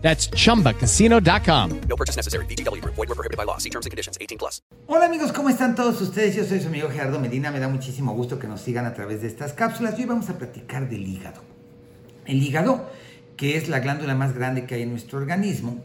That's chumbacasino.com. No purchase necessary. BGW. Void were prohibited by law. See terms and conditions. 18 plus. Hola amigos, ¿cómo están todos ustedes? Yo soy su amigo Gerardo Medina. Me da muchísimo gusto que nos sigan a través de estas cápsulas. Hoy vamos a platicar del hígado. El hígado, que es la glándula más grande que hay en nuestro organismo,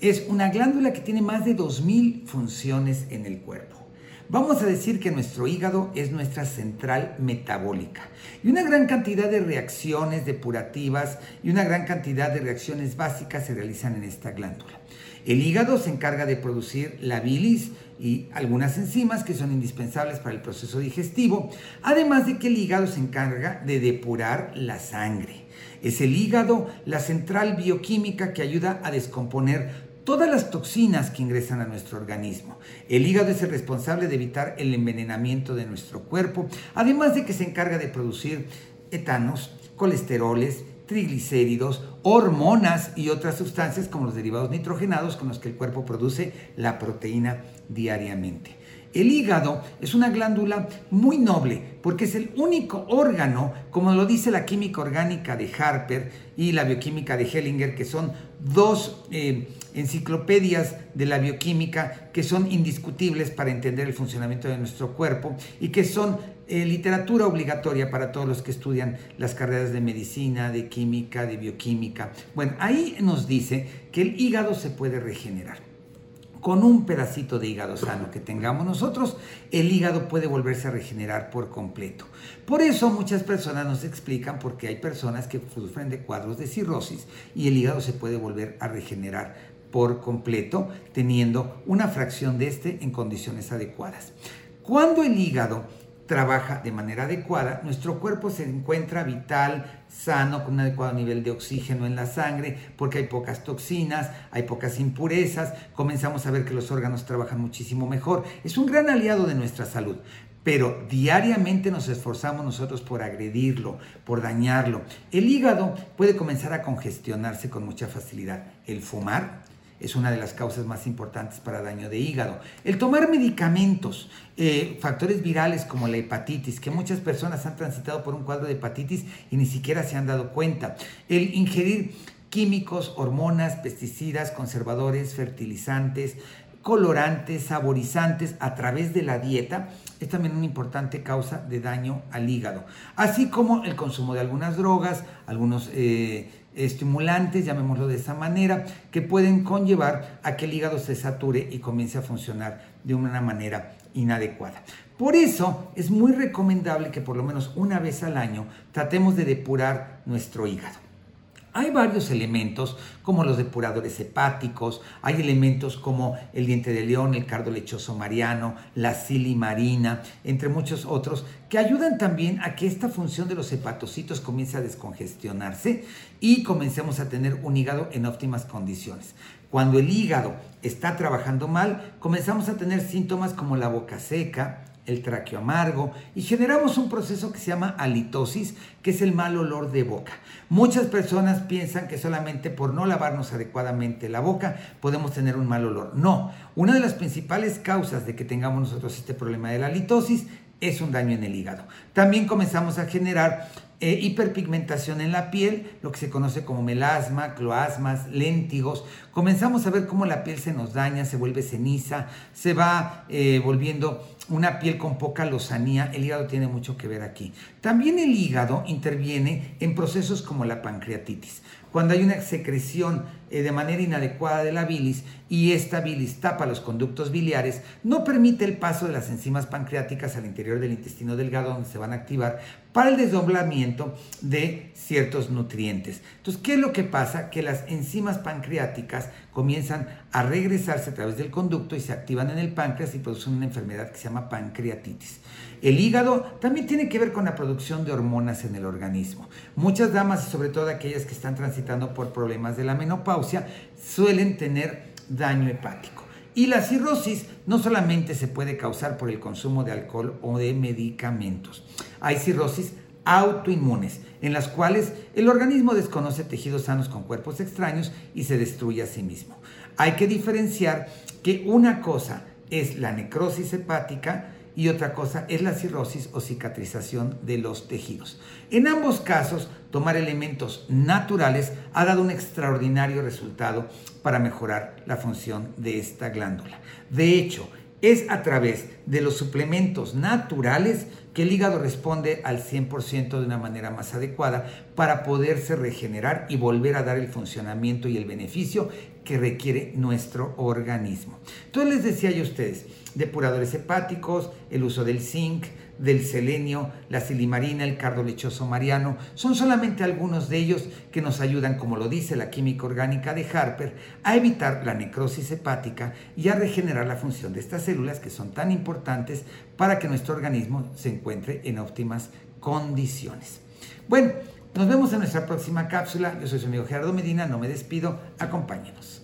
es una glándula que tiene más de 2.000 funciones en el cuerpo. Vamos a decir que nuestro hígado es nuestra central metabólica y una gran cantidad de reacciones depurativas y una gran cantidad de reacciones básicas se realizan en esta glándula. El hígado se encarga de producir la bilis y algunas enzimas que son indispensables para el proceso digestivo, además de que el hígado se encarga de depurar la sangre. Es el hígado la central bioquímica que ayuda a descomponer todas las toxinas que ingresan a nuestro organismo. El hígado es el responsable de evitar el envenenamiento de nuestro cuerpo, además de que se encarga de producir etanos, colesteroles, triglicéridos, hormonas y otras sustancias como los derivados nitrogenados con los que el cuerpo produce la proteína diariamente. El hígado es una glándula muy noble porque es el único órgano, como lo dice la química orgánica de Harper y la bioquímica de Hellinger, que son dos eh, enciclopedias de la bioquímica que son indiscutibles para entender el funcionamiento de nuestro cuerpo y que son eh, literatura obligatoria para todos los que estudian las carreras de medicina, de química, de bioquímica. Bueno, ahí nos dice que el hígado se puede regenerar con un pedacito de hígado sano que tengamos nosotros, el hígado puede volverse a regenerar por completo. Por eso muchas personas nos explican por qué hay personas que sufren de cuadros de cirrosis y el hígado se puede volver a regenerar por completo teniendo una fracción de este en condiciones adecuadas. Cuando el hígado trabaja de manera adecuada, nuestro cuerpo se encuentra vital, sano, con un adecuado nivel de oxígeno en la sangre, porque hay pocas toxinas, hay pocas impurezas, comenzamos a ver que los órganos trabajan muchísimo mejor. Es un gran aliado de nuestra salud. Pero diariamente nos esforzamos nosotros por agredirlo, por dañarlo. El hígado puede comenzar a congestionarse con mucha facilidad. El fumar, es una de las causas más importantes para daño de hígado. El tomar medicamentos, eh, factores virales como la hepatitis, que muchas personas han transitado por un cuadro de hepatitis y ni siquiera se han dado cuenta. El ingerir químicos, hormonas, pesticidas, conservadores, fertilizantes, colorantes, saborizantes a través de la dieta es también una importante causa de daño al hígado, así como el consumo de algunas drogas, algunos eh, estimulantes, llamémoslo de esa manera, que pueden conllevar a que el hígado se sature y comience a funcionar de una manera inadecuada. Por eso es muy recomendable que por lo menos una vez al año tratemos de depurar nuestro hígado. Hay varios elementos como los depuradores hepáticos, hay elementos como el diente de león, el cardo lechoso mariano, la silimarina, entre muchos otros, que ayudan también a que esta función de los hepatocitos comience a descongestionarse y comencemos a tener un hígado en óptimas condiciones. Cuando el hígado está trabajando mal, comenzamos a tener síntomas como la boca seca, el traqueo amargo y generamos un proceso que se llama halitosis, que es el mal olor de boca. Muchas personas piensan que solamente por no lavarnos adecuadamente la boca podemos tener un mal olor. No, una de las principales causas de que tengamos nosotros este problema de la halitosis es un daño en el hígado. También comenzamos a generar eh, hiperpigmentación en la piel, lo que se conoce como melasma, cloasmas, léntigos. Comenzamos a ver cómo la piel se nos daña, se vuelve ceniza, se va eh, volviendo una piel con poca lozanía. El hígado tiene mucho que ver aquí. También el hígado interviene en procesos como la pancreatitis. Cuando hay una secreción eh, de manera inadecuada de la bilis y esta bilis tapa los conductos biliares, no permite el paso de las enzimas pancreáticas al interior del intestino delgado donde se van a activar para el desdoblamiento de ciertos nutrientes. Entonces, ¿qué es lo que pasa? Que las enzimas pancreáticas comienzan a regresarse a través del conducto y se activan en el páncreas y producen una enfermedad que se llama pancreatitis. El hígado también tiene que ver con la producción de hormonas en el organismo. Muchas damas, y sobre todo aquellas que están transitando por problemas de la menopausia, suelen tener daño hepático. Y la cirrosis no solamente se puede causar por el consumo de alcohol o de medicamentos. Hay cirrosis autoinmunes, en las cuales el organismo desconoce tejidos sanos con cuerpos extraños y se destruye a sí mismo. Hay que diferenciar que una cosa es la necrosis hepática y otra cosa es la cirrosis o cicatrización de los tejidos. En ambos casos, tomar elementos naturales ha dado un extraordinario resultado para mejorar la función de esta glándula. De hecho, es a través de los suplementos naturales que el hígado responde al 100% de una manera más adecuada para poderse regenerar y volver a dar el funcionamiento y el beneficio que requiere nuestro organismo. Entonces les decía yo a ustedes, depuradores hepáticos, el uso del zinc, del selenio, la silimarina, el cardo lechoso mariano, son solamente algunos de ellos que nos ayudan, como lo dice la química orgánica de Harper, a evitar la necrosis hepática y a regenerar la función de estas células que son tan importantes para que nuestro organismo se encuentre en óptimas condiciones. Bueno, nos vemos en nuestra próxima cápsula. Yo soy su amigo Gerardo Medina, no me despido, acompáñenos.